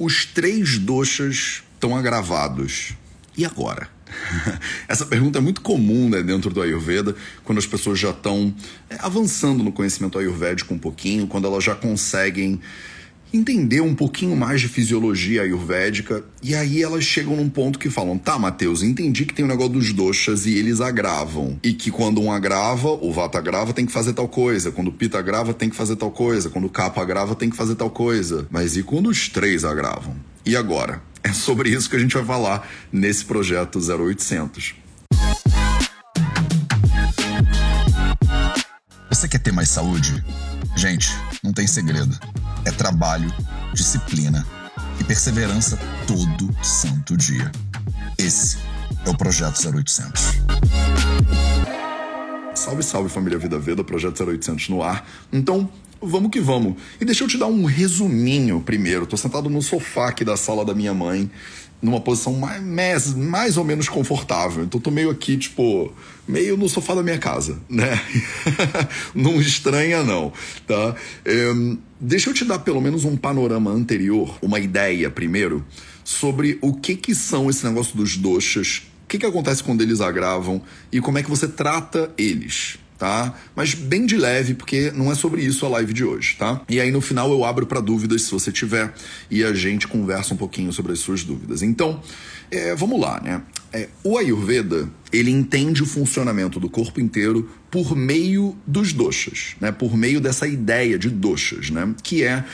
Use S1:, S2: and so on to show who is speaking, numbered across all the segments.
S1: Os três doshas estão agravados. E agora? Essa pergunta é muito comum né, dentro do Ayurveda, quando as pessoas já estão é, avançando no conhecimento ayurvédico um pouquinho, quando elas já conseguem entender um pouquinho mais de fisiologia ayurvédica, e aí elas chegam num ponto que falam: tá, Matheus, entendi que tem um negócio dos doshas e eles agravam. E que quando um agrava, o vata agrava, tem que fazer tal coisa. Quando o pita agrava, tem que fazer tal coisa. Quando o kapha agrava, tem que fazer tal coisa. Mas e quando os três agravam? E agora? É sobre isso que a gente vai falar nesse projeto 0800.
S2: Você quer ter mais saúde? Gente, não tem segredo. É trabalho, disciplina e perseverança todo santo dia. Esse é o Projeto 0800.
S1: Salve, salve família Vida Veda, Projeto 0800 no ar. Então, vamos que vamos. E deixa eu te dar um resuminho primeiro. Tô sentado no sofá aqui da sala da minha mãe, numa posição mais, mais ou menos confortável. Então tô meio aqui, tipo, meio no sofá da minha casa, né? não estranha, não, tá? É, deixa eu te dar pelo menos um panorama anterior, uma ideia primeiro, sobre o que que são esse negócio dos doxas, que que acontece quando eles agravam e como é que você trata eles, tá? Mas bem de leve, porque não é sobre isso a live de hoje, tá? E aí no final eu abro para dúvidas se você tiver e a gente conversa um pouquinho sobre as suas dúvidas. Então, é, vamos lá, né? É, o Ayurveda ele entende o funcionamento do corpo inteiro por meio dos doshas, né? Por meio dessa ideia de doshas, né? Que é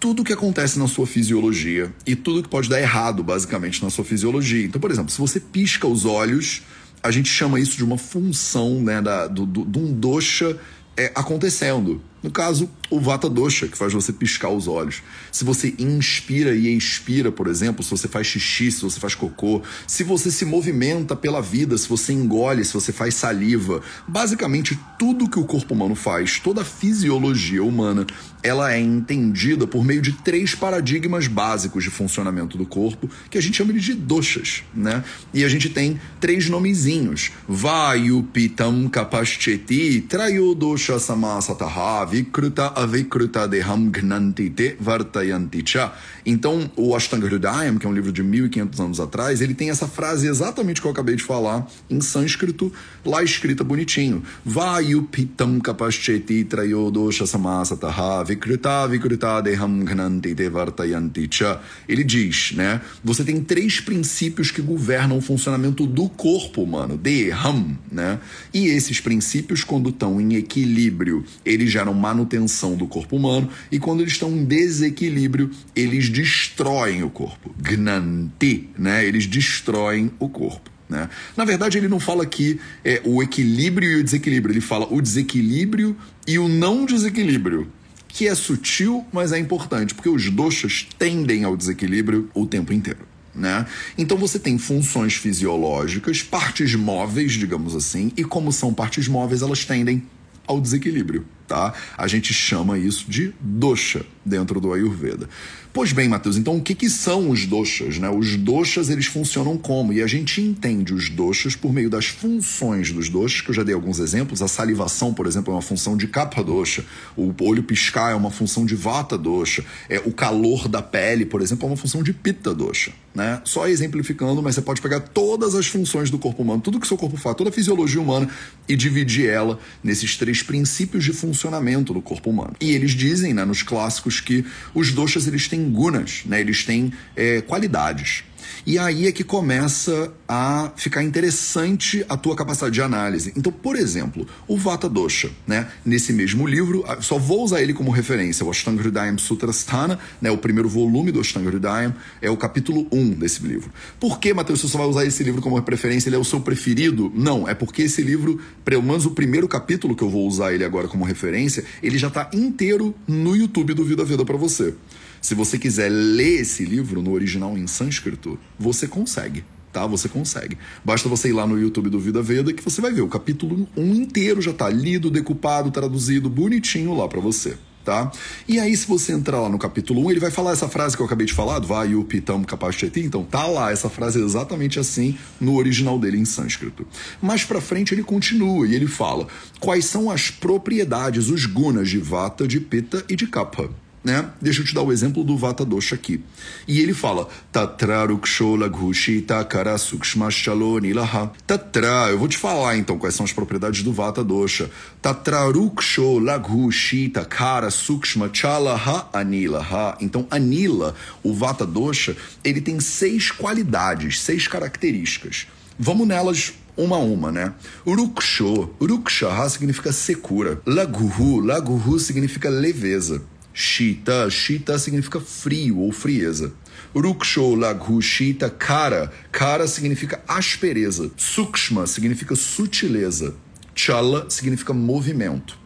S1: tudo que acontece na sua fisiologia e tudo que pode dar errado, basicamente, na sua fisiologia. Então, por exemplo, se você pisca os olhos a gente chama isso de uma função né, da, do, do, de um dosha é, acontecendo. No caso, o Vata Dosha, que faz você piscar os olhos. Se você inspira e expira, por exemplo, se você faz xixi, se você faz cocô, se você se movimenta pela vida, se você engole, se você faz saliva, basicamente tudo que o corpo humano faz, toda a fisiologia humana, ela é entendida por meio de três paradigmas básicos de funcionamento do corpo, que a gente chama de doshas, né? E a gente tem três nomezinhos: Vayu Pitam Kapascheti Trayodosha Samasataha Vikruta Avikruta Deham Gnanti Te Vartayanti Cha. Então, o Ashtanga Hridayam, que é um livro de 1500 anos atrás, ele tem essa frase exatamente que eu acabei de falar em sânscrito, lá escrita bonitinho. Vayu Pitam Kapascheti Trayodosha Samasataha Vikruta Vikruta Deham Gnanti Te Vartayanti Cha. Ele diz, né? Você tem três princípios que governam o funcionamento do corpo humano, Deham, né? E esses princípios, quando estão em equilíbrio, eles geram manutenção do corpo humano, e quando eles estão em desequilíbrio, eles destroem o corpo. Gnanti, né? Eles destroem o corpo. Né? Na verdade, ele não fala aqui é, o equilíbrio e o desequilíbrio, ele fala o desequilíbrio e o não desequilíbrio que é sutil, mas é importante, porque os doxas tendem ao desequilíbrio o tempo inteiro. Né? Então você tem funções fisiológicas, partes móveis, digamos assim, e como são partes móveis, elas tendem ao desequilíbrio. Tá? A gente chama isso de dosha dentro do Ayurveda. Pois bem, Matheus, então o que, que são os doshas? Né? Os doshas eles funcionam como? E a gente entende os doshas por meio das funções dos doshas, que eu já dei alguns exemplos. A salivação, por exemplo, é uma função de kapha dosha. O olho piscar é uma função de vata dosha. É, o calor da pele, por exemplo, é uma função de pitta dosha. Né? Só exemplificando, mas você pode pegar todas as funções do corpo humano, tudo que seu corpo faz, toda a fisiologia humana e dividir ela nesses três princípios de funcionamento do corpo humano. E eles dizem, né, nos clássicos, que os doshas eles têm gunas, né? eles têm é, qualidades. E aí é que começa a ficar interessante a tua capacidade de análise. Então, por exemplo, o Vata Dosha, né? Nesse mesmo livro, só vou usar ele como referência, o Ashtanga Hridayam Sutrasthana, né? O primeiro volume do Ashtanga Hridayam é o capítulo 1 desse livro. Por que, Matheus, você só vai usar esse livro como preferência? Ele é o seu preferido? Não, é porque esse livro, pelo menos o primeiro capítulo que eu vou usar ele agora como referência, ele já está inteiro no YouTube do Vida Veda para você. Se você quiser ler esse livro no original em sânscrito, você consegue. Tá, você consegue. Basta você ir lá no YouTube do Vida Veda que você vai ver o capítulo 1 inteiro já tá lido, decupado, traduzido, bonitinho lá para você tá? E aí, se você entrar lá no capítulo 1, ele vai falar essa frase que eu acabei de falar, vai o pitam kapasheti, então tá lá essa frase exatamente assim no original dele em sânscrito. Mais para frente ele continua e ele fala quais são as propriedades, os gunas de vata, de pita e de kapha né? Deixa eu te dar o exemplo do Vata Dosha aqui. E ele fala: Tatra eu vou te falar então quais são as propriedades do Vata Dosha. Tatra rukshita kara sukshma chalaha anilaha. Então, anila, o Vata Dosha, ele tem seis qualidades, seis características. Vamos nelas uma a uma, né? Uruksho, Urukshaha significa secura. Laguhu, Laguhu significa leveza. Shita, Shita significa frio ou frieza. Ruksho, Laghu, Shita, Kara. Kara significa aspereza. Sukshma significa sutileza. Chala significa movimento.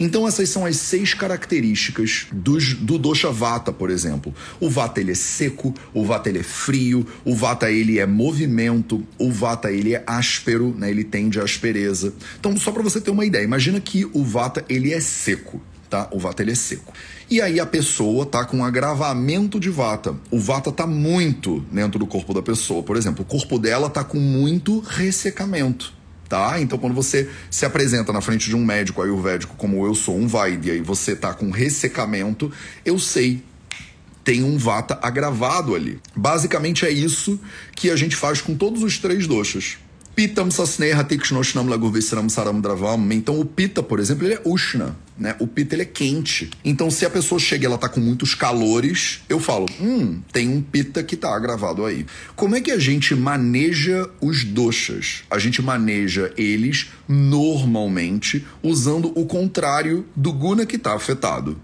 S1: Então essas são as seis características dos, do dosha vata, por exemplo. O vata ele é seco, o vata ele é frio, o vata ele é movimento, o vata ele é áspero, né? Ele tende à aspereza. Então só para você ter uma ideia, imagina que o vata ele é seco tá? O vata ele é seco. E aí a pessoa tá com um agravamento de vata. O vata tá muito dentro do corpo da pessoa. Por exemplo, o corpo dela tá com muito ressecamento. Tá? Então, quando você se apresenta na frente de um médico ayurvédico, como eu sou, um Vaidya, e você tá com ressecamento, eu sei tem um vata agravado ali. Basicamente é isso que a gente faz com todos os três doshas. Pitam sasneha tikshnoshnam lagurvisram saram dravam. Então o pita, por exemplo, ele é ushna, né? O pita ele é quente. Então se a pessoa chega e ela tá com muitos calores, eu falo, hum, tem um pita que tá agravado aí. Como é que a gente maneja os doshas? A gente maneja eles normalmente usando o contrário do guna que tá afetado.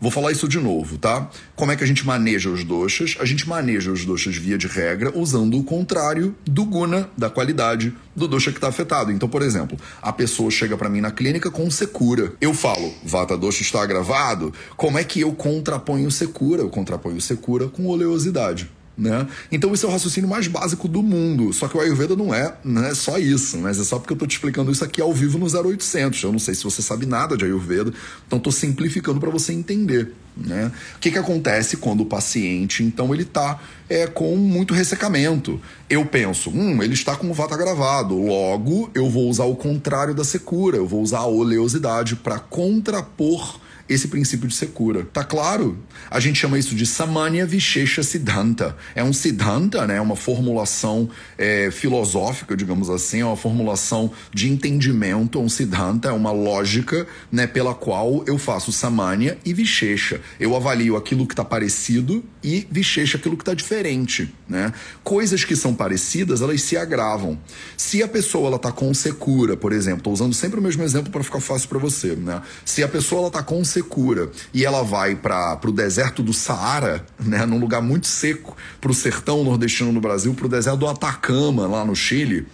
S1: Vou falar isso de novo, tá? Como é que a gente maneja os doshas? A gente maneja os doshas via de regra usando o contrário do guna, da qualidade do dosha que está afetado. Então, por exemplo, a pessoa chega para mim na clínica com secura. Eu falo, vata dosha está agravado. Como é que eu contraponho secura? Eu contraponho secura com oleosidade. Né? Então esse é o raciocínio mais básico do mundo. Só que o Ayurveda não é, não é só isso, mas é só porque eu estou te explicando isso aqui ao vivo no 0800. Eu não sei se você sabe nada de Ayurveda, então estou simplificando para você entender. Né? O que, que acontece quando o paciente, então, ele está é, com muito ressecamento? Eu penso, hum, ele está com o vata gravado, logo eu vou usar o contrário da secura, eu vou usar a oleosidade para contrapor esse princípio de secura. Tá claro? A gente chama isso de Samanya Vishesha Siddhanta. É um Siddhanta, né? uma formulação é, filosófica, digamos assim, é uma formulação de entendimento, é um Siddhanta, é uma lógica né, pela qual eu faço Samanya e Vishesha. Eu avalio aquilo que está parecido e Vishesha aquilo que está diferente. Né? Coisas que são parecidas, elas se agravam. Se a pessoa ela tá com secura, por exemplo, estou usando sempre o mesmo exemplo para ficar fácil para você. Né? Se a pessoa ela tá com secura, secura e ela vai para o deserto do Saara, né, num lugar muito seco, para o sertão nordestino no Brasil, para o deserto do Atacama, lá no Chile,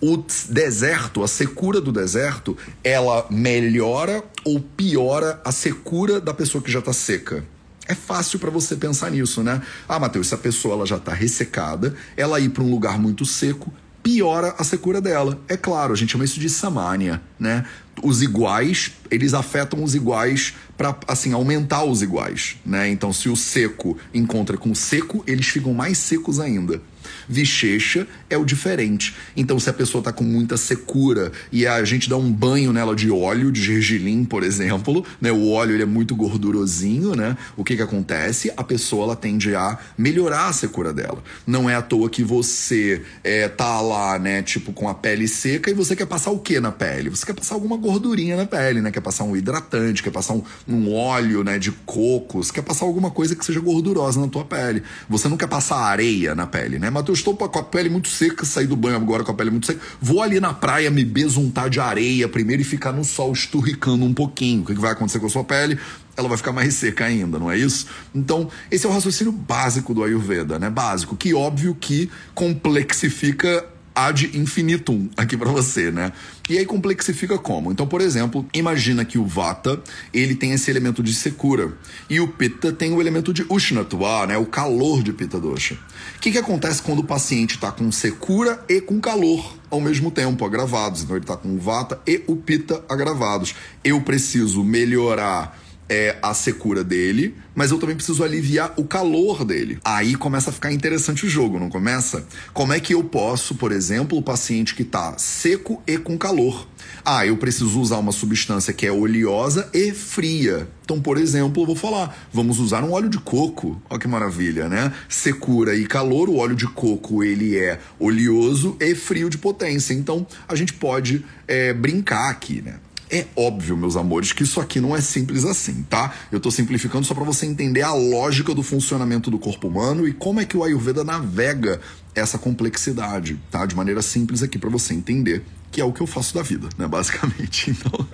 S1: o deserto, a secura do deserto, ela melhora ou piora a secura da pessoa que já está seca? É fácil para você pensar nisso, né? Ah, Matheus, se a pessoa ela já está ressecada, ela ir para um lugar muito seco piora a secura dela. É claro, a gente chama isso de samânia, né? Os iguais, eles afetam os iguais para assim aumentar os iguais, né? Então, se o seco encontra com o seco, eles ficam mais secos ainda. Vichecha é o diferente. Então, se a pessoa está com muita secura e a gente dá um banho nela de óleo, de gergelim, por exemplo, né? O óleo ele é muito gordurosinho, né? O que que acontece? A pessoa ela tende a melhorar a secura dela. Não é à toa que você é, tá lá, né? Tipo, com a pele seca e você quer passar o que na pele? Você quer passar alguma gordurinha na pele, né? Quer passar um hidratante, quer passar um, um óleo, né? De coco, você quer passar alguma coisa que seja gordurosa na tua pele. Você não quer passar areia na pele, né? Mas eu estou com a pele muito seca, saí do banho agora com a pele muito seca. Vou ali na praia me besuntar de areia primeiro e ficar no sol esturricando um pouquinho. O que vai acontecer com a sua pele? Ela vai ficar mais seca ainda, não é isso? Então, esse é o raciocínio básico do Ayurveda, né? Básico, que óbvio que complexifica ad infinitum aqui para você, né? E aí complexifica como? Então, por exemplo, imagina que o Vata, ele tem esse elemento de secura e o Pitta tem o elemento de Ushnatva, né? O calor de Pitta Dosha. O que, que acontece quando o paciente está com secura e com calor ao mesmo tempo, agravados? Então ele está com o Vata e o Pitta agravados. Eu preciso melhorar é, a secura dele, mas eu também preciso aliviar o calor dele. Aí começa a ficar interessante o jogo, não começa? Como é que eu posso, por exemplo, o paciente que está seco e com calor? Ah, eu preciso usar uma substância que é oleosa e fria. Então, por exemplo, eu vou falar, vamos usar um óleo de coco. Olha que maravilha, né? Secura e calor, o óleo de coco ele é oleoso e frio de potência. Então, a gente pode é, brincar aqui, né? É óbvio, meus amores, que isso aqui não é simples assim, tá? Eu tô simplificando só para você entender a lógica do funcionamento do corpo humano e como é que o Ayurveda navega essa complexidade, tá? De maneira simples aqui para você entender que é o que eu faço da vida, né? Basicamente. Então,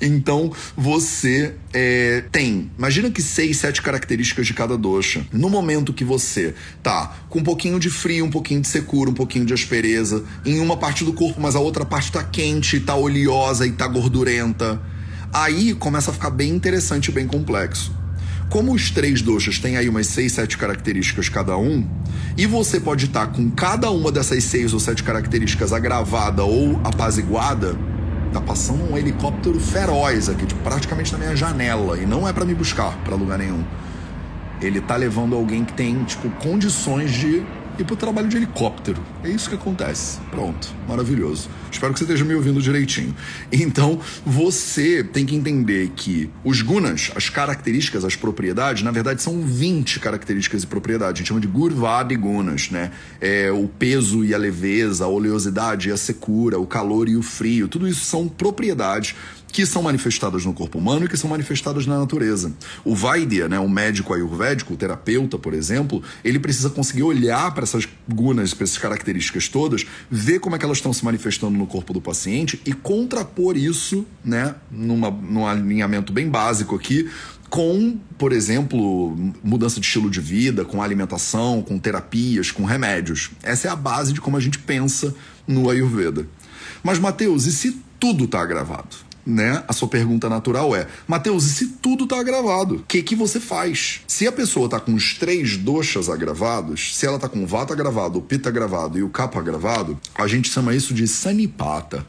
S1: então você é, tem, imagina que seis, sete características de cada dosha. No momento que você tá com um pouquinho de frio, um pouquinho de secura, um pouquinho de aspereza em uma parte do corpo, mas a outra parte tá quente, tá oleosa e tá gordurenta, aí começa a ficar bem interessante e bem complexo. Como os três doxas têm aí umas seis, sete características cada um, e você pode estar com cada uma dessas seis ou sete características agravada ou apaziguada, tá passando um helicóptero feroz aqui, tipo, praticamente na minha janela, e não é para me buscar para lugar nenhum. Ele tá levando alguém que tem, tipo, condições de ir pro trabalho de helicóptero. É isso que acontece. Pronto, maravilhoso. Espero que você esteja me ouvindo direitinho. Então, você tem que entender que os gunas, as características, as propriedades, na verdade são 20 características e propriedades. A gente chama de gurvada e gunas, né? É, o peso e a leveza, a oleosidade e a secura, o calor e o frio, tudo isso são propriedades que são manifestadas no corpo humano e que são manifestadas na natureza. O Vaidya, né, o médico ayurvédico, o terapeuta, por exemplo, ele precisa conseguir olhar para essas gunas, para essas características todas, ver como é que elas estão se manifestando no corpo do paciente e contrapor isso, né, numa, num alinhamento bem básico aqui, com, por exemplo, mudança de estilo de vida, com alimentação, com terapias, com remédios. Essa é a base de como a gente pensa no Ayurveda. Mas, Mateus, e se tudo está gravado? Né? A sua pergunta natural é: Mateus, e se tudo tá gravado? O que que você faz? Se a pessoa tá com os três doxas agravados, se ela tá com o vata gravado, o pitta gravado e o kapha gravado, a gente chama isso de sanipata.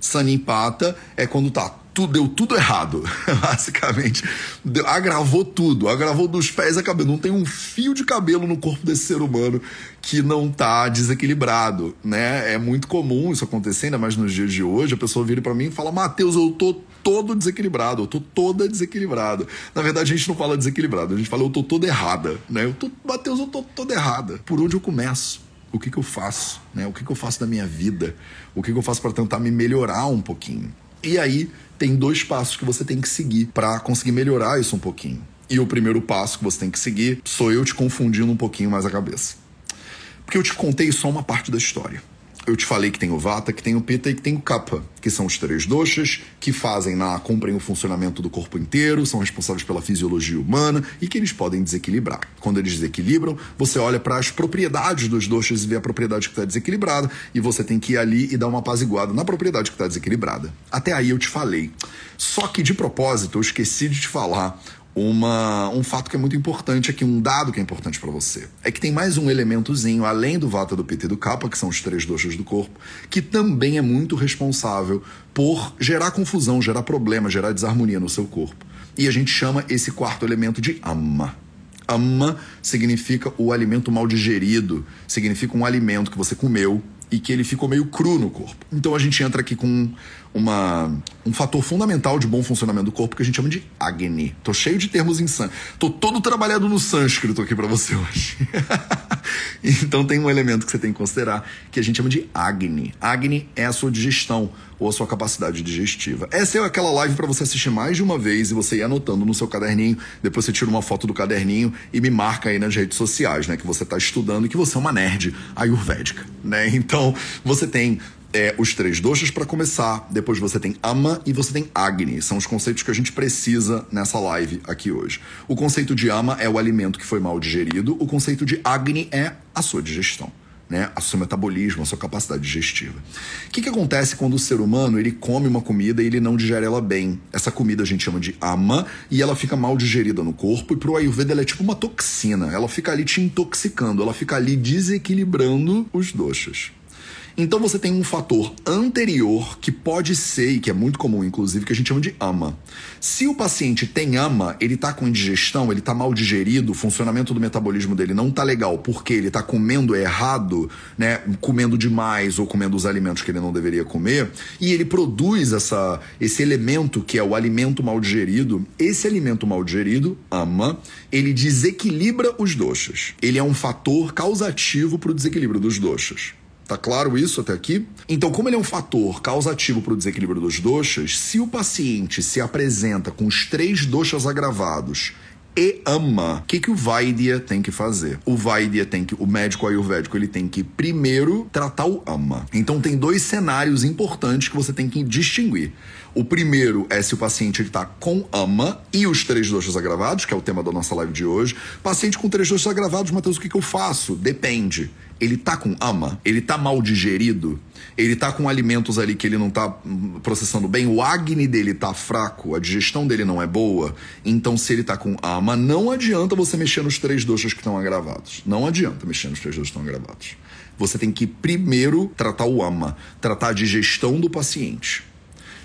S1: Sanipata é quando tá tudo, deu tudo errado, basicamente. Deu, agravou tudo, agravou dos pés a cabelo. Não tem um fio de cabelo no corpo desse ser humano que não tá desequilibrado, né? É muito comum isso acontecer, ainda mais nos dias de hoje. A pessoa vira para mim e fala: Matheus, eu tô todo desequilibrado, eu tô toda desequilibrada. Na verdade, a gente não fala desequilibrado, a gente fala eu tô toda errada, né? Eu tô, Matheus, eu tô toda errada. Por onde eu começo? O que, que eu faço? Né? O que, que eu faço da minha vida? O que, que eu faço para tentar me melhorar um pouquinho? E aí tem dois passos que você tem que seguir para conseguir melhorar isso um pouquinho. E o primeiro passo que você tem que seguir sou eu te confundindo um pouquinho mais a cabeça. Porque eu te contei só uma parte da história eu te falei que tem o Vata, que tem o Pitta e que tem o Kapha, que são os três doshas que fazem na cumprem o funcionamento do corpo inteiro, são responsáveis pela fisiologia humana e que eles podem desequilibrar. Quando eles desequilibram, você olha para as propriedades dos doshas e vê a propriedade que está desequilibrada e você tem que ir ali e dar uma apaziguada na propriedade que está desequilibrada. Até aí eu te falei. Só que de propósito eu esqueci de te falar uma, um fato que é muito importante aqui, um dado que é importante para você. É que tem mais um elementozinho, além do Vata, do Pitta e do Kapha, que são os três doshas do corpo, que também é muito responsável por gerar confusão, gerar problema, gerar desarmonia no seu corpo. E a gente chama esse quarto elemento de Amma. Amma significa o alimento mal digerido, significa um alimento que você comeu e que ele ficou meio cru no corpo. Então a gente entra aqui com uma, um fator fundamental de bom funcionamento do corpo que a gente chama de Agni. Tô cheio de termos em sânscrito. Tô todo trabalhado no sânscrito aqui para você hoje. então tem um elemento que você tem que considerar que a gente chama de Agni. Agni é a sua digestão ou a sua capacidade digestiva. Essa é aquela live para você assistir mais de uma vez e você ir anotando no seu caderninho. Depois você tira uma foto do caderninho e me marca aí nas redes sociais, né? Que você está estudando e que você é uma nerd ayurvédica, né? Então você tem é, os três doshas para começar, depois você tem Ama e você tem Agni. São os conceitos que a gente precisa nessa live aqui hoje. O conceito de Ama é o alimento que foi mal digerido, o conceito de Agni é a sua digestão né, a seu metabolismo, a sua capacidade digestiva. O que, que acontece quando o ser humano ele come uma comida e ele não digere ela bem? Essa comida a gente chama de ama e ela fica mal digerida no corpo e pro Ayurveda ela é tipo uma toxina, ela fica ali te intoxicando, ela fica ali desequilibrando os doxas. Então você tem um fator anterior que pode ser, e que é muito comum, inclusive, que a gente chama de ama. Se o paciente tem ama, ele está com indigestão, ele está mal digerido, o funcionamento do metabolismo dele não está legal porque ele está comendo errado, né? Comendo demais ou comendo os alimentos que ele não deveria comer, e ele produz essa, esse elemento que é o alimento mal digerido. Esse alimento mal digerido, ama, ele desequilibra os doxas. Ele é um fator causativo para o desequilíbrio dos doxas. Tá claro isso até aqui? Então, como ele é um fator causativo para o desequilíbrio dos doxas, se o paciente se apresenta com os três doxas agravados e ama, o que, que o Vaidya tem que fazer? O Vaidya tem que, o médico ayurvédico, ele tem que primeiro tratar o ama. Então tem dois cenários importantes que você tem que distinguir. O primeiro é se o paciente está com ama e os três doxas agravados, que é o tema da nossa live de hoje. Paciente com três doxas agravados, Matheus, o que, que eu faço? Depende. Ele tá com ama? Ele tá mal digerido? Ele tá com alimentos ali que ele não tá hum, processando bem? O acne dele tá fraco? A digestão dele não é boa? Então, se ele tá com ama, não adianta você mexer nos três doxas que estão agravados. Não adianta mexer nos três doxas que estão agravados. Você tem que primeiro tratar o ama, tratar a digestão do paciente.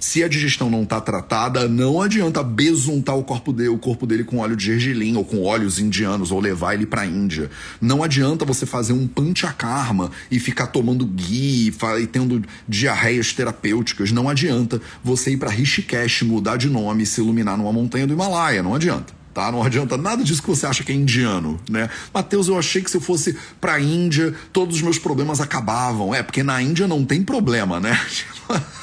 S1: Se a digestão não está tratada, não adianta besuntar o corpo, dele, o corpo dele com óleo de gergelim ou com óleos indianos ou levar ele para a Índia. Não adianta você fazer um panchakarma e ficar tomando ghee e tendo diarreias terapêuticas. Não adianta você ir para Rishikesh, mudar de nome e se iluminar numa montanha do Himalaia. Não adianta tá? Não adianta nada disso que você acha que é indiano, né? Mateus, eu achei que se eu fosse pra Índia, todos os meus problemas acabavam. É, porque na Índia não tem problema, né?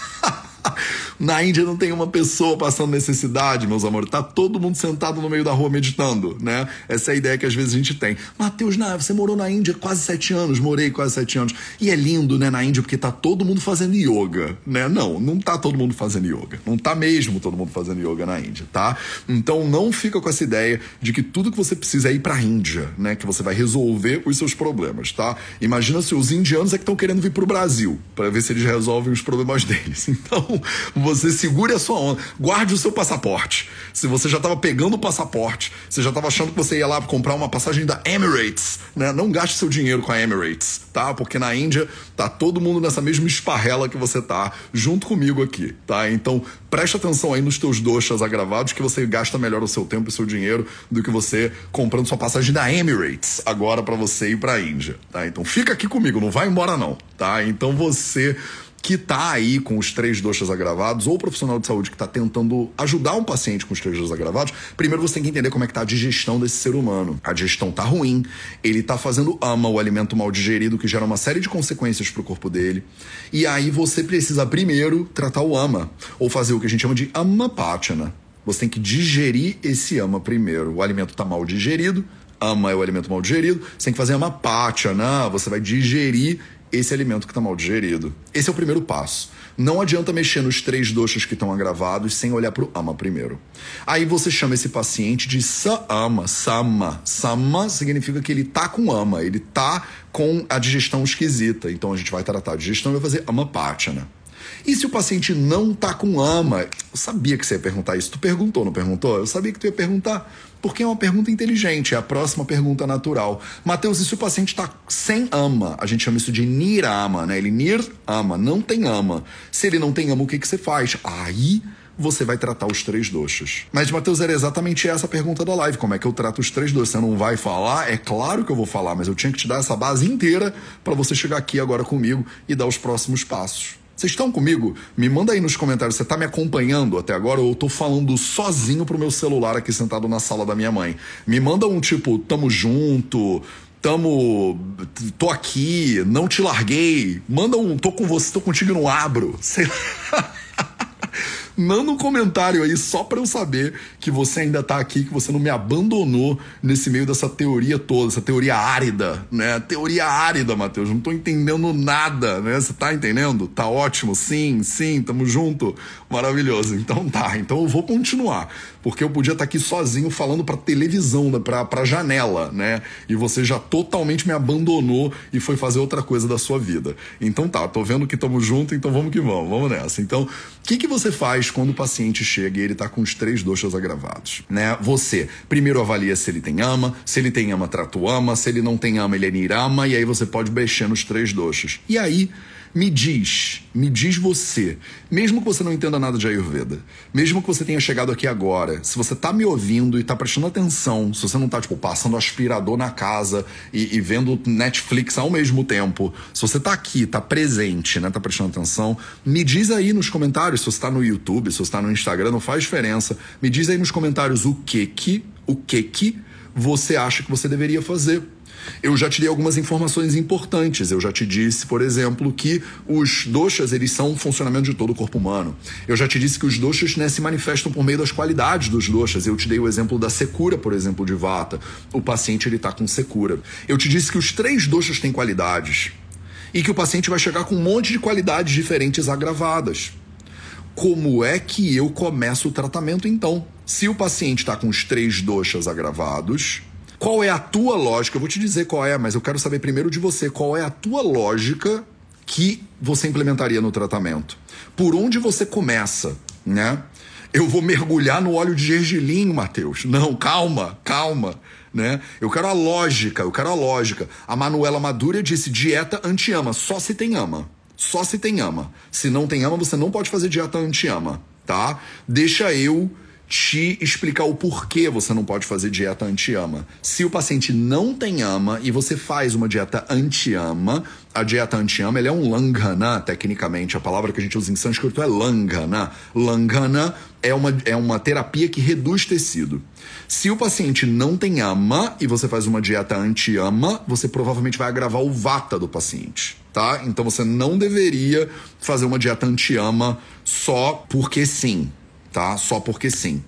S1: Na Índia não tem uma pessoa passando necessidade, meus amores. Tá todo mundo sentado no meio da rua meditando, né? Essa é a ideia que às vezes a gente tem. Mateus, você morou na Índia quase sete anos, morei quase sete anos. E é lindo, né, na Índia, porque tá todo mundo fazendo yoga, né? Não, não tá todo mundo fazendo yoga. Não tá mesmo todo mundo fazendo yoga na Índia, tá? Então não fica com essa ideia de que tudo que você precisa é ir pra Índia, né? Que você vai resolver os seus problemas, tá? Imagina se os indianos é que estão querendo vir pro Brasil para ver se eles resolvem os problemas deles. Então, você segure a sua onda, guarde o seu passaporte. Se você já estava pegando o passaporte, você já estava achando que você ia lá comprar uma passagem da Emirates, né? Não gaste seu dinheiro com a Emirates, tá? Porque na Índia tá todo mundo nessa mesma esparrela que você tá, junto comigo aqui, tá? Então, preste atenção aí nos teus doxas agravados que você gasta melhor o seu tempo e seu dinheiro do que você comprando sua passagem da Emirates agora para você ir para a Índia, tá? Então, fica aqui comigo, não vai embora não, tá? Então, você que está aí com os três doxas agravados, ou o profissional de saúde que está tentando ajudar um paciente com os três doxas agravados, primeiro você tem que entender como é que está a digestão desse ser humano. A digestão está ruim, ele está fazendo ama, o alimento mal digerido, que gera uma série de consequências para o corpo dele. E aí você precisa primeiro tratar o ama, ou fazer o que a gente chama de amapátina. Você tem que digerir esse ama primeiro. O alimento está mal digerido, ama é o alimento mal digerido, você tem que fazer amapátina, você vai digerir esse alimento que está mal digerido. Esse é o primeiro passo. Não adianta mexer nos três doxas que estão agravados sem olhar para o ama primeiro. Aí você chama esse paciente de sa-ama, sama. Sama significa que ele tá com ama, ele tá com a digestão esquisita. Então a gente vai tratar a digestão e vai fazer amapátina. E se o paciente não tá com ama? Eu sabia que você ia perguntar isso. Tu perguntou, não perguntou? Eu sabia que tu ia perguntar porque é uma pergunta inteligente, é a próxima pergunta natural. Mateus, e se o paciente está sem ama? A gente chama isso de nirama, né? Ele nir ama, não tem ama. Se ele não tem ama, o que, que você faz? Aí você vai tratar os três doxas. Mas, Matheus, era exatamente essa a pergunta da live. Como é que eu trato os três doxas? Você não vai falar? É claro que eu vou falar, mas eu tinha que te dar essa base inteira para você chegar aqui agora comigo e dar os próximos passos. Vocês estão comigo? Me manda aí nos comentários, você está me acompanhando até agora ou eu tô falando sozinho pro meu celular aqui sentado na sala da minha mãe? Me manda um tipo, tamo junto, tamo. tô aqui, não te larguei. Manda um, tô com você, tô contigo e não abro. Sei lá. Manda um comentário aí só para eu saber que você ainda tá aqui, que você não me abandonou nesse meio dessa teoria toda, essa teoria árida, né? Teoria árida, Matheus. Não tô entendendo nada, né? Você tá entendendo? Tá ótimo, sim, sim, tamo junto. Maravilhoso. Então tá, então eu vou continuar porque eu podia estar aqui sozinho falando para televisão, para pra janela, né? E você já totalmente me abandonou e foi fazer outra coisa da sua vida. Então tá, tô vendo que estamos juntos, então vamos que vamos, vamos nessa. Então, o que, que você faz quando o paciente chega e ele tá com os três doxas agravados, né? Você primeiro avalia se ele tem ama, se ele tem ama, trata o ama, se ele não tem ama, ele é nirama, e aí você pode mexer nos três doxas. E aí, Me diz, me diz você, mesmo que você não entenda nada de Ayurveda, mesmo que você tenha chegado aqui agora, se você tá me ouvindo e tá prestando atenção, se você não tá, tipo, passando aspirador na casa e, e vendo Netflix ao mesmo tempo, se você tá aqui, tá presente, né, tá prestando atenção, me diz aí nos comentários, se você tá no YouTube, se você tá no Instagram, não faz diferença, me diz aí nos comentários o que que, o que que você acha que você deveria fazer eu já te dei algumas informações importantes. Eu já te disse, por exemplo, que os doshas eles são o funcionamento de todo o corpo humano. Eu já te disse que os doshas né, se manifestam por meio das qualidades dos doshas. Eu te dei o exemplo da secura, por exemplo, de vata. O paciente ele está com secura. Eu te disse que os três doshas têm qualidades e que o paciente vai chegar com um monte de qualidades diferentes agravadas. Como é que eu começo o tratamento então? Se o paciente está com os três doshas agravados, qual é a tua lógica? Eu vou te dizer qual é, mas eu quero saber primeiro de você. Qual é a tua lógica que você implementaria no tratamento? Por onde você começa, né? Eu vou mergulhar no óleo de gergelim, Matheus. Não, calma, calma. Né? Eu quero a lógica, eu quero a lógica. A Manuela Madura disse dieta anti-ama, só se tem ama. Só se tem ama. Se não tem ama, você não pode fazer dieta anti-ama, tá? Deixa eu te explicar o porquê você não pode fazer dieta anti-ama. Se o paciente não tem ama e você faz uma dieta anti-ama, a dieta anti-ama é um langhana, tecnicamente. A palavra que a gente usa em sânscrito é langhana. Langhana é uma, é uma terapia que reduz tecido. Se o paciente não tem ama e você faz uma dieta anti-ama, você provavelmente vai agravar o vata do paciente, tá? Então você não deveria fazer uma dieta anti-ama só porque sim tá? Só porque sim.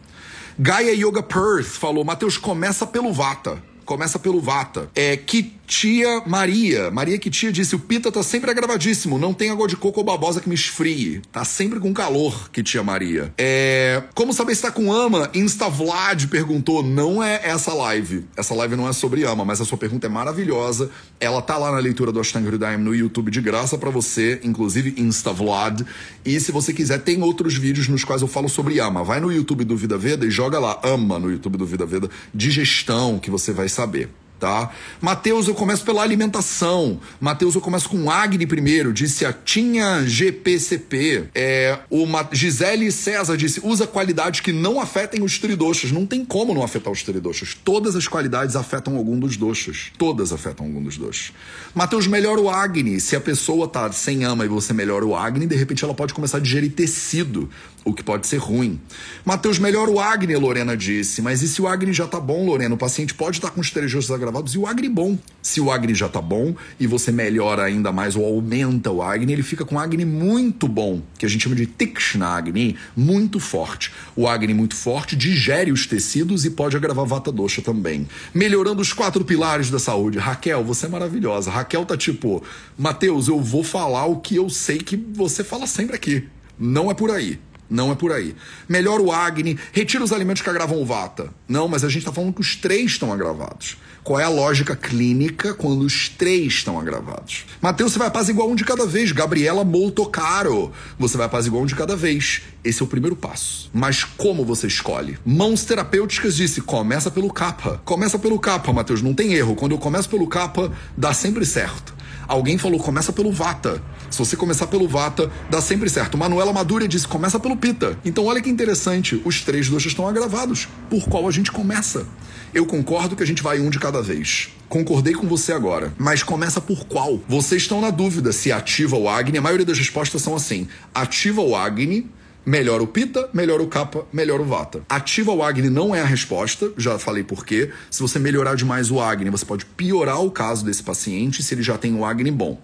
S1: Gaia Yoga Perth falou: Matheus, começa pelo Vata. Começa pelo Vata. É que Tia Maria. Maria que tia disse: o pita tá sempre agravadíssimo. Não tem água de coco ou babosa que me esfrie. Tá sempre com calor, que tia Maria. É. Como saber se tá com ama? Instavlad perguntou. Não é essa live. Essa live não é sobre ama, mas a sua pergunta é maravilhosa. Ela tá lá na leitura do Ashtanga Hridayam no YouTube de graça para você, inclusive Instavlad. E se você quiser, tem outros vídeos nos quais eu falo sobre ama. Vai no YouTube do Vida Veda e joga lá ama no YouTube do Vida Veda. Digestão, que você vai saber tá? Mateus, eu começo pela alimentação. Mateus, eu começo com Agni primeiro, disse a Tinha GPCP. É, o Ma Gisele César disse: usa qualidades que não afetem os tridoxos. Não tem como não afetar os tridoxos. Todas as qualidades afetam algum dos doxos. Todas afetam algum dos doxos. Mateus, melhora o Agni. Se a pessoa tá sem ama e você melhora o Agni, de repente ela pode começar a digerir tecido o que pode ser ruim. Mateus, melhora o Agni, Lorena disse. Mas e se o Agni já tá bom, Lorena? O paciente pode estar tá com os agravados e o Agni bom. Se o Agni já tá bom e você melhora ainda mais ou aumenta o Agni, ele fica com Agni muito bom, que a gente chama de Tikshna Agni, muito forte. O Agni muito forte digere os tecidos e pode agravar Vata Dosha também. Melhorando os quatro pilares da saúde. Raquel, você é maravilhosa. Raquel tá tipo, Mateus, eu vou falar o que eu sei que você fala sempre aqui. Não é por aí. Não é por aí. Melhora o Agni, retira os alimentos que agravam o Vata. Não, mas a gente está falando que os três estão agravados. Qual é a lógica clínica quando os três estão agravados? Mateus, você vai igual um de cada vez. Gabriela molto caro. Você vai igual um de cada vez. Esse é o primeiro passo. Mas como você escolhe? Mãos terapêuticas disse: começa pelo capa. Começa pelo capa, Mateus. Não tem erro. Quando eu começo pelo capa, dá sempre certo. Alguém falou, começa pelo Vata. Se você começar pelo Vata, dá sempre certo. Manuela Madura disse, começa pelo Pita. Então olha que interessante, os três doxas estão agravados. Por qual a gente começa? Eu concordo que a gente vai um de cada vez. Concordei com você agora. Mas começa por qual? Vocês estão na dúvida se ativa o Agni. A maioria das respostas são assim: ativa o Agni Melhora o Pita, melhora o Kapha, melhora o Vata. Ativa o Agni não é a resposta, já falei por quê. Se você melhorar demais o Agni, você pode piorar o caso desse paciente se ele já tem o Agni bom.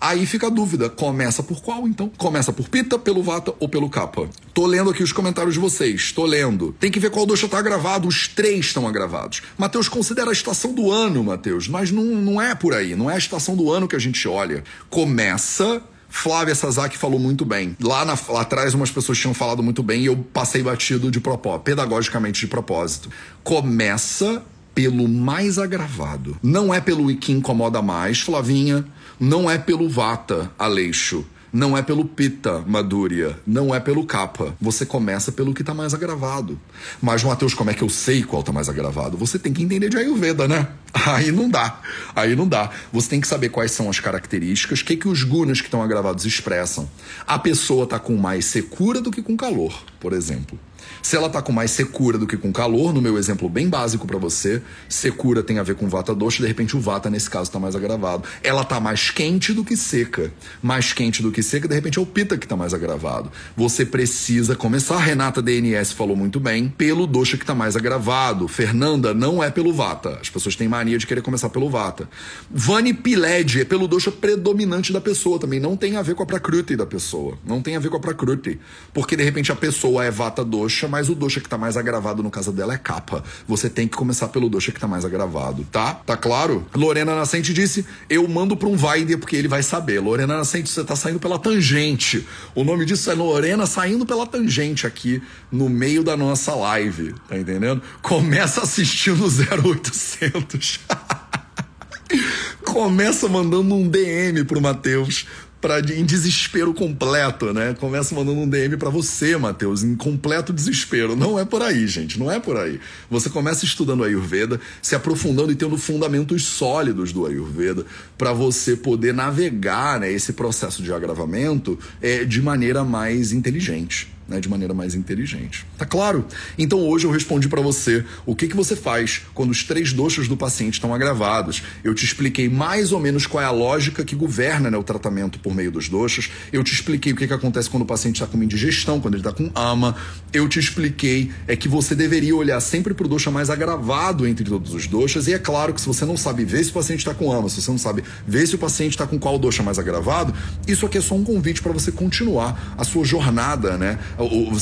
S1: Aí fica a dúvida, começa por qual então? Começa por Pita, pelo Vata ou pelo Kapha? Tô lendo aqui os comentários de vocês, tô lendo. Tem que ver qual dosha tá agravado, os três estão agravados. Mateus, considera a estação do ano, Mateus, mas não, não é por aí, não é a estação do ano que a gente olha. Começa Flávia Sasaki falou muito bem. Lá, na, lá atrás, umas pessoas tinham falado muito bem e eu passei batido de propósito, pedagogicamente de propósito. Começa pelo mais agravado. Não é pelo que incomoda mais, Flavinha. Não é pelo Vata, Aleixo. Não é pelo pita, Madúria, não é pelo capa. Você começa pelo que tá mais agravado. Mas, Matheus, como é que eu sei qual tá mais agravado? Você tem que entender de Ayurveda, né? Aí não dá. Aí não dá. Você tem que saber quais são as características, o que, que os gunas que estão agravados expressam. A pessoa tá com mais secura do que com calor, por exemplo. Se ela tá com mais secura do que com calor, no meu exemplo bem básico para você, secura tem a ver com vata doxa, de repente o vata nesse caso tá mais agravado. Ela tá mais quente do que seca. Mais quente do que seca, de repente é o pita que tá mais agravado. Você precisa começar, a Renata DNS falou muito bem, pelo doxa que tá mais agravado. Fernanda, não é pelo vata. As pessoas têm mania de querer começar pelo vata. Vani Piled é pelo doxa predominante da pessoa também, não tem a ver com a prakruti da pessoa. Não tem a ver com a prakruti. Porque de repente a pessoa é vata doxa, mas o dosha que tá mais agravado no caso dela é capa. Você tem que começar pelo dosha que tá mais agravado, tá? Tá claro? Lorena Nascente disse: Eu mando pra um Vaider porque ele vai saber. Lorena Nascente, você tá saindo pela tangente. O nome disso é Lorena saindo pela tangente aqui no meio da nossa live, tá entendendo? Começa assistindo 0800. Começa mandando um DM pro Matheus pra, em desespero completo, né? Começa mandando um DM para você, Matheus, em completo desespero. Não é por aí, gente, não é por aí. Você começa estudando Ayurveda, se aprofundando e tendo fundamentos sólidos do Ayurveda para você poder navegar né, esse processo de agravamento é, de maneira mais inteligente né, de maneira mais inteligente. Tá claro? Então hoje eu respondi para você o que, que você faz quando os três doxas do paciente estão agravados. Eu te expliquei mais ou menos qual é a lógica que governa né, o tratamento por meio dos doxas. Eu te expliquei o que, que acontece quando o paciente está com indigestão, quando ele está com ama. Eu te expliquei é que você deveria olhar sempre para o doxa mais agravado entre todos os doxas. E é claro que se você não sabe ver se o paciente está com ama, se você não sabe ver se o paciente está com qual doxa mais agravado, isso aqui é só um convite para você continuar a sua jornada, né?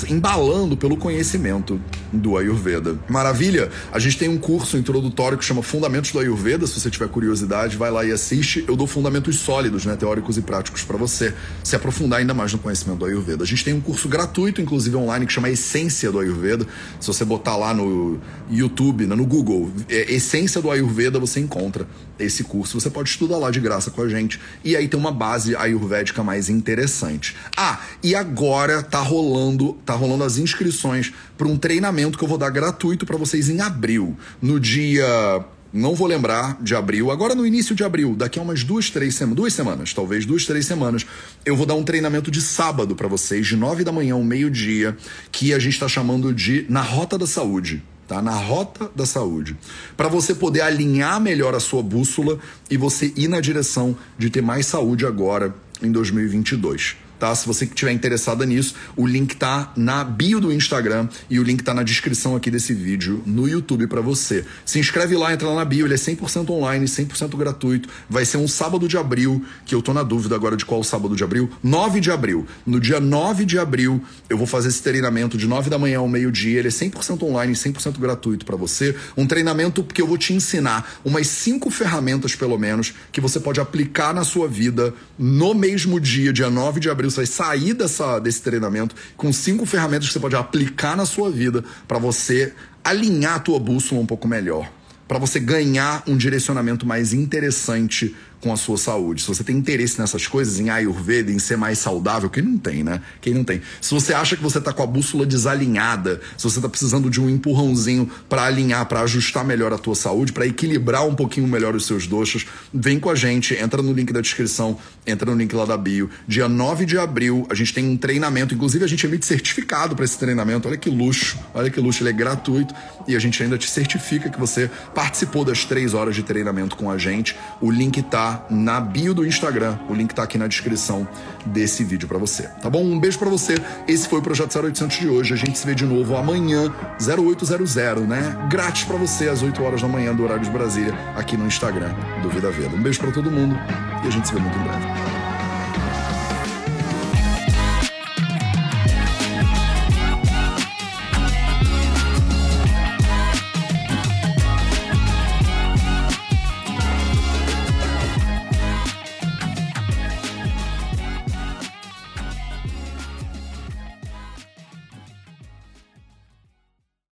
S1: Embalando pelo conhecimento do Ayurveda. Maravilha! A gente tem um curso introdutório que chama Fundamentos do Ayurveda. Se você tiver curiosidade, vai lá e assiste. Eu dou fundamentos sólidos, né, teóricos e práticos para você se aprofundar ainda mais no conhecimento do Ayurveda. A gente tem um curso gratuito, inclusive online, que chama Essência do Ayurveda. Se você botar lá no YouTube, né, no Google, é, Essência do Ayurveda, você encontra esse curso. Você pode estudar lá de graça com a gente. E aí tem uma base ayurvédica mais interessante. Ah, e agora tá rolando rolando, tá rolando as inscrições para um treinamento que eu vou dar gratuito para vocês em abril. No dia não vou lembrar de abril, agora no início de abril, daqui a umas duas, três semanas, duas semanas, talvez duas, três semanas, eu vou dar um treinamento de sábado para vocês, de nove da manhã ao meio-dia, que a gente está chamando de Na Rota da Saúde. Tá? Na rota da saúde. Para você poder alinhar melhor a sua bússola e você ir na direção de ter mais saúde agora em 2022 tá? Se você estiver interessada nisso, o link tá na bio do Instagram e o link tá na descrição aqui desse vídeo no YouTube para você. Se inscreve lá, entra lá na bio, ele é 100% online, 100% gratuito. Vai ser um sábado de abril, que eu tô na dúvida agora de qual sábado de abril. 9 de abril. No dia 9 de abril, eu vou fazer esse treinamento de 9 da manhã ao meio-dia. Ele é 100% online, 100% gratuito para você. Um treinamento que eu vou te ensinar umas cinco ferramentas, pelo menos, que você pode aplicar na sua vida no mesmo dia, dia 9 de abril você vai sair dessa, desse treinamento com cinco ferramentas que você pode aplicar na sua vida para você alinhar a tua bússola um pouco melhor, para você ganhar um direcionamento mais interessante com a sua saúde. Se você tem interesse nessas coisas, em Ayurveda, em ser mais saudável, quem não tem, né? Quem não tem. Se você acha que você tá com a bússola desalinhada, se você tá precisando de um empurrãozinho para alinhar, para ajustar melhor a tua saúde, para equilibrar um pouquinho melhor os seus doxos, vem com a gente, entra no link da descrição, entra no link lá da bio. Dia 9 de abril, a gente tem um treinamento, inclusive a gente emite certificado para esse treinamento. Olha que luxo, olha que luxo, ele é gratuito e a gente ainda te certifica que você participou das três horas de treinamento com a gente. O link na bio do Instagram. O link tá aqui na descrição desse vídeo para você, tá bom? Um beijo para você. Esse foi o Projeto 0800 de hoje. A gente se vê de novo amanhã, 0800, né? Grátis para você, às 8 horas da manhã, do horário de Brasília, aqui no Instagram do Vida Veda. Um beijo para todo mundo e a gente se vê muito em breve.